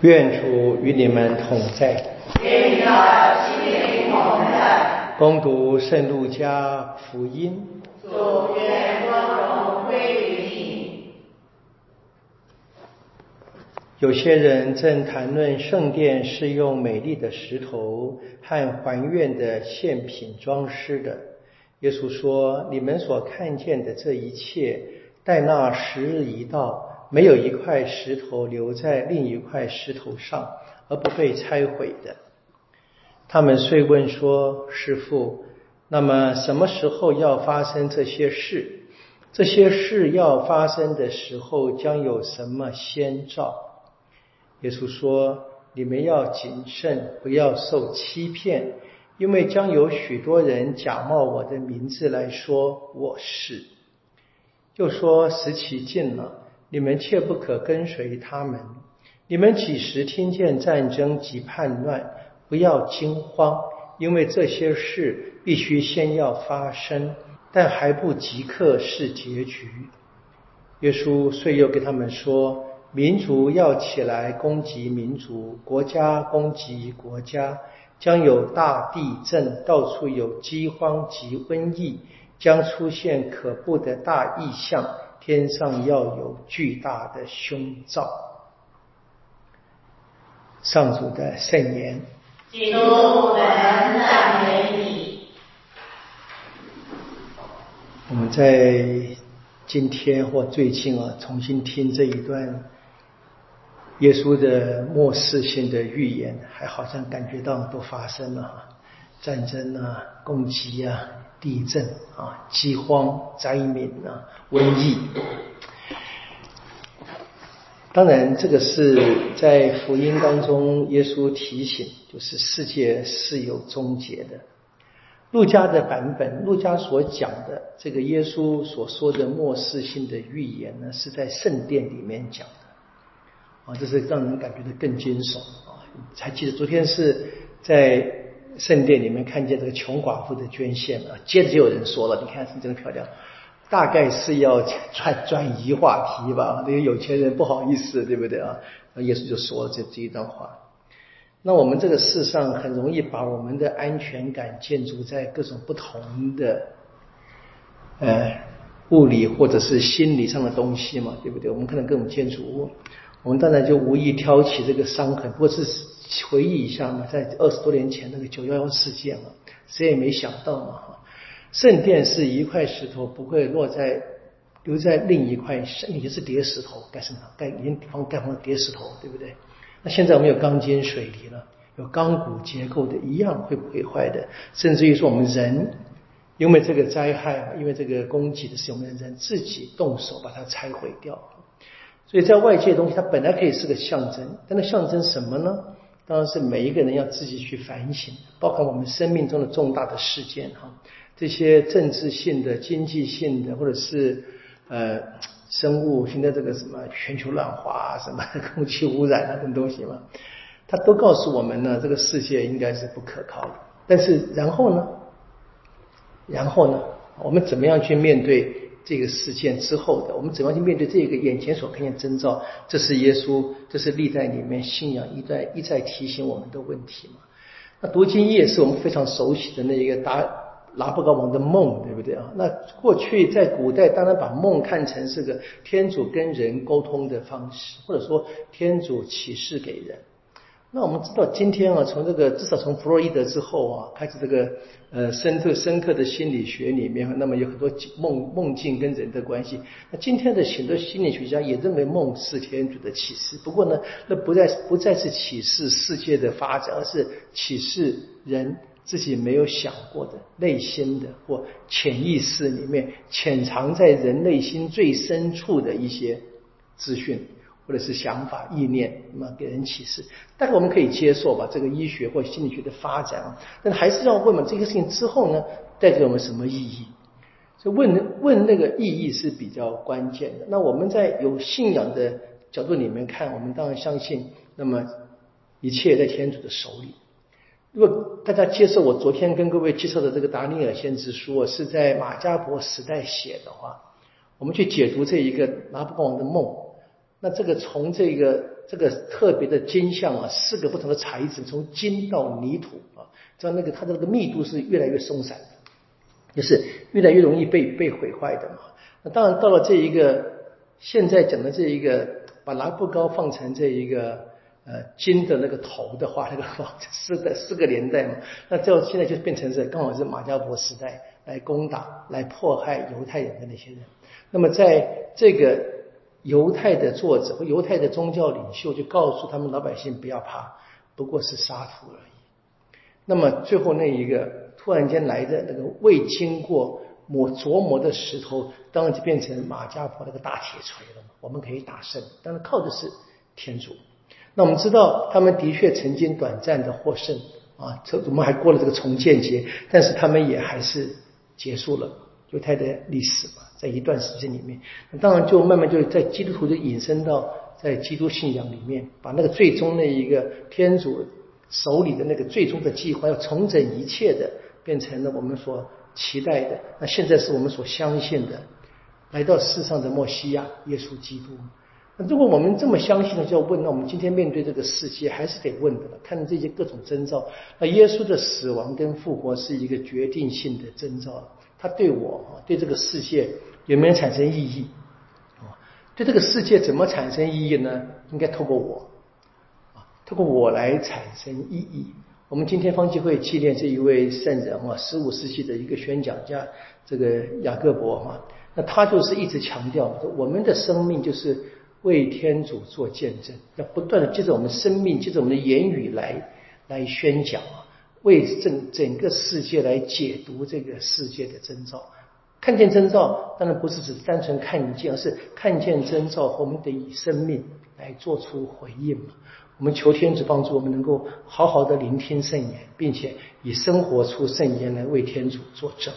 愿主与你们同在。愿你的心灵同在。恭读圣路加福音。主愿光荣归于你。有些人正谈论圣殿是用美丽的石头和还愿的献品装饰的。耶稣说：“你们所看见的这一切，待那时日一到。”没有一块石头留在另一块石头上而不被拆毁的。他们遂问说：“师傅，那么什么时候要发生这些事？这些事要发生的时候将有什么先兆？”耶稣说：“你们要谨慎，不要受欺骗，因为将有许多人假冒我的名字来说我是，就说时其近了。”你们切不可跟随他们。你们几时听见战争及叛乱，不要惊慌，因为这些事必须先要发生，但还不即刻是结局。耶稣遂又给他们说：民族要起来攻击民族，国家攻击国家，将有大地震，到处有饥荒及瘟疫，将出现可怖的大异象。天上要有巨大的胸罩。上主的圣言。基督，我们赞美你。我们在今天或最近啊，重新听这一段耶稣的末世性的预言，还好像感觉到都发生了战争啊，攻击啊。地震啊，饥荒、灾民啊，瘟疫。当然，这个是在福音当中，耶稣提醒，就是世界是有终结的。路加的版本，路加所讲的这个耶稣所说的末世性的预言呢，是在圣殿里面讲的。啊，这是让人感觉到更惊悚啊！还记得昨天是在。圣殿里面看见这个穷寡妇的捐献啊，接着就有人说了：“你看是真的漂亮，大概是要转转移话题吧？那些有钱人不好意思，对不对啊？”那耶稣就说了这这一段话。那我们这个世上很容易把我们的安全感建筑在各种不同的呃物理或者是心理上的东西嘛，对不对？我们可能各种建筑物，我们当然就无意挑起这个伤痕，不过是。回忆一下嘛，在二十多年前那个九幺幺事件嘛，谁也没想到嘛哈。圣殿是一块石头，不会落在留在另一块，也是叠石头盖什么？盖已经方盖成叠石头，对不对？那现在我们有钢筋水泥了，有钢骨结构的，一样会毁坏的。甚至于说我们人，因为这个灾害，因为这个攻击的是我们人自己动手把它拆毁掉。所以在外界东西，它本来可以是个象征，但那象征什么呢？当然是每一个人要自己去反省，包括我们生命中的重大的事件哈，这些政治性的、经济性的，或者是呃生物性的这个什么全球暖化、什么空气污染啊等东西嘛，它都告诉我们呢，这个世界应该是不可靠的。但是然后呢，然后呢，我们怎么样去面对？这个事件之后的，我们怎么样去面对这个眼前所看见征兆？这是耶稣，这是历代里面信仰一再一再提醒我们的问题嘛？那读经也是我们非常熟悉的那一个达拉布高王的梦，对不对啊？那过去在古代，当然把梦看成是个天主跟人沟通的方式，或者说天主启示给人。那我们知道，今天啊，从这个至少从弗洛伊德之后啊，开始这个呃深刻深刻的心理学里面，那么有很多梦梦境跟人的关系。那今天的许多心理学家也认为梦是天主的启示，不过呢，那不再不再是启示世界的发展，而是启示人自己没有想过的内心的或潜意识里面潜藏在人内心最深处的一些资讯。或者是想法、意念，那么给人启示，大概我们可以接受吧。这个医学或心理学的发展啊，但还是要问嘛，这个事情之后呢，带给我们什么意义？所以问问那个意义是比较关键的。那我们在有信仰的角度里面看，我们当然相信，那么一切在天主的手里。如果大家接受我昨天跟各位介绍的这个达尼尔先知书是在马加伯时代写的话，我们去解读这一个拿破仑的梦。那这个从这个这个特别的金像啊，四个不同的材质，从金到泥土啊，这样那个它的那个密度是越来越松散的，就是越来越容易被被毁坏的嘛。那当然到了这一个现在讲的这一个，把拿布高放成这一个呃金的那个头的话，那个 四个四个年代嘛，那这现在就变成是刚好是马加伯时代来攻打、来迫害犹太人的那些人。那么在这个。犹太的作者和犹太的宗教领袖就告诉他们老百姓不要怕，不过是沙土而已。那么最后那一个突然间来的那个未经过磨琢磨的石头，当然就变成马加婆那个大铁锤了嘛。我们可以打胜，但是靠的是天主。那我们知道他们的确曾经短暂的获胜啊，这我们还过了这个重建节，但是他们也还是结束了犹太的历史嘛。在一段时间里面，那当然就慢慢就在基督徒就引申到在基督信仰里面，把那个最终的一个天主手里的那个最终的计划，要重整一切的，变成了我们所期待的。那现在是我们所相信的，来到世上的墨西亚耶稣基督。那如果我们这么相信的，就要问：那我们今天面对这个世界，还是得问的。看这些各种征兆，那耶稣的死亡跟复活是一个决定性的征兆，他对我对这个世界。有没有产生意义？啊，对这个世界怎么产生意义呢？应该透过我，啊，透过我来产生意义。我们今天方济会纪念这一位圣人啊，十五世纪的一个宣讲家，这个雅各伯哈，那他就是一直强调，我们的生命就是为天主做见证，要不断的借着我们生命，借着我们的言语来来宣讲啊，为整整个世界来解读这个世界的征兆。看见征兆，当然不是只单纯看一件，而是看见征兆，我们得以生命来做出回应嘛。我们求天主帮助我们，能够好好的聆听圣言，并且以生活出圣言来为天主作证。